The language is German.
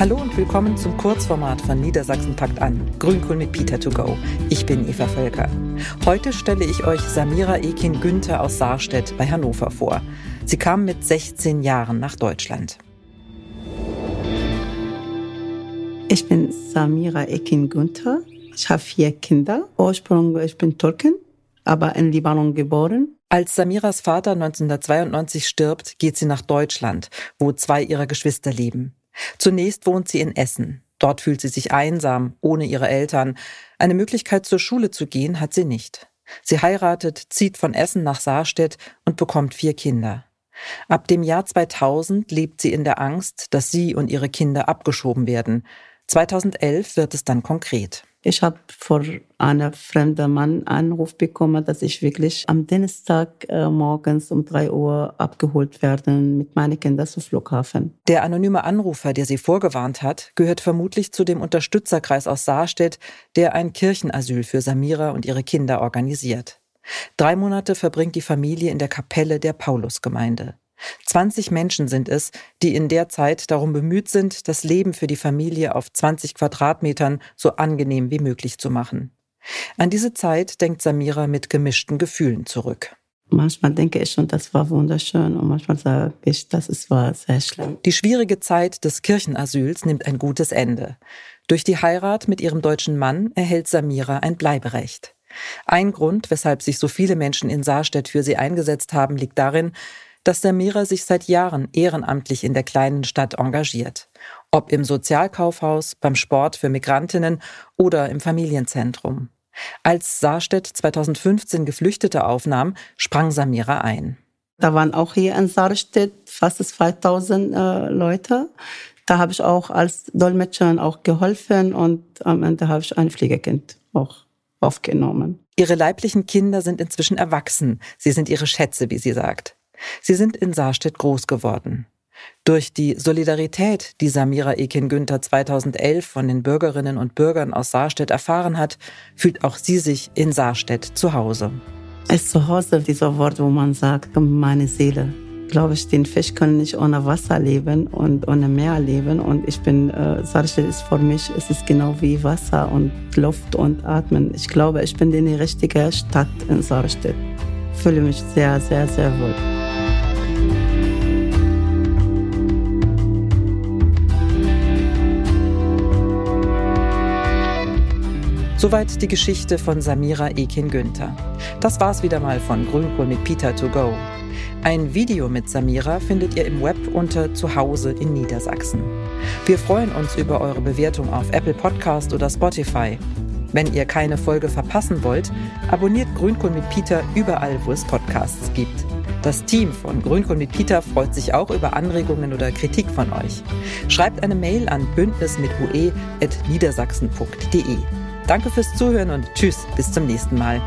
Hallo und willkommen zum Kurzformat von Niedersachsen packt an. Grünkohl mit Peter to go. Ich bin Eva Völker. Heute stelle ich euch Samira Ekin Günther aus Saarstedt bei Hannover vor. Sie kam mit 16 Jahren nach Deutschland. Ich bin Samira Ekin Günther. Ich habe vier Kinder. Ursprung, ich bin Türkin, aber in Libanon geboren. Als Samiras Vater 1992 stirbt, geht sie nach Deutschland, wo zwei ihrer Geschwister leben. Zunächst wohnt sie in Essen. Dort fühlt sie sich einsam, ohne ihre Eltern. Eine Möglichkeit zur Schule zu gehen hat sie nicht. Sie heiratet, zieht von Essen nach Saarstedt und bekommt vier Kinder. Ab dem Jahr 2000 lebt sie in der Angst, dass sie und ihre Kinder abgeschoben werden. 2011 wird es dann konkret. Ich habe vor einem fremden Mann Anruf bekommen, dass ich wirklich am Dienstag äh, morgens um drei Uhr abgeholt werden mit meinen Kindern zum Flughafen. Der anonyme Anrufer, der sie vorgewarnt hat, gehört vermutlich zu dem Unterstützerkreis aus Saarstedt, der ein Kirchenasyl für Samira und ihre Kinder organisiert. Drei Monate verbringt die Familie in der Kapelle der Paulusgemeinde. 20 Menschen sind es, die in der Zeit darum bemüht sind, das Leben für die Familie auf 20 Quadratmetern so angenehm wie möglich zu machen. An diese Zeit denkt Samira mit gemischten Gefühlen zurück. Manchmal denke ich schon, das war wunderschön und manchmal sage ich, das war sehr schlimm. Die schwierige Zeit des Kirchenasyls nimmt ein gutes Ende. Durch die Heirat mit ihrem deutschen Mann erhält Samira ein Bleiberecht. Ein Grund, weshalb sich so viele Menschen in Saarstedt für sie eingesetzt haben, liegt darin, dass Samira sich seit Jahren ehrenamtlich in der kleinen Stadt engagiert. Ob im Sozialkaufhaus, beim Sport für Migrantinnen oder im Familienzentrum. Als Saarstedt 2015 Geflüchtete aufnahm, sprang Samira ein. Da waren auch hier in Saarstedt fast 2000 äh, Leute. Da habe ich auch als Dolmetscherin auch geholfen und am Ende habe ich ein Pflegekind auch aufgenommen. Ihre leiblichen Kinder sind inzwischen erwachsen. Sie sind ihre Schätze, wie sie sagt. Sie sind in Saarstedt groß geworden. Durch die Solidarität, die Samira Ekin-Günther 2011 von den Bürgerinnen und Bürgern aus Saarstedt erfahren hat, fühlt auch sie sich in Saarstedt zu Hause. Es zu Hause dieser Wort, wo man sagt, meine Seele. Glaube ich, den Fisch können nicht ohne Wasser leben und ohne Meer leben. Und ich bin, äh, Saarstedt ist für mich, es ist genau wie Wasser und Luft und Atmen. Ich glaube, ich bin in die richtige Stadt in Saarstedt. Fühle mich sehr, sehr, sehr wohl. Soweit die Geschichte von Samira Ekin-Günther. Das war's wieder mal von Grünkohl mit Peter to go. Ein Video mit Samira findet ihr im Web unter Zuhause in Niedersachsen. Wir freuen uns über eure Bewertung auf Apple Podcast oder Spotify. Wenn ihr keine Folge verpassen wollt, abonniert Grünkohl mit Peter überall, wo es Podcasts gibt. Das Team von Grünkohl mit Peter freut sich auch über Anregungen oder Kritik von euch. Schreibt eine Mail an bündnismitue.niedersachsen.de. Danke fürs Zuhören und tschüss, bis zum nächsten Mal.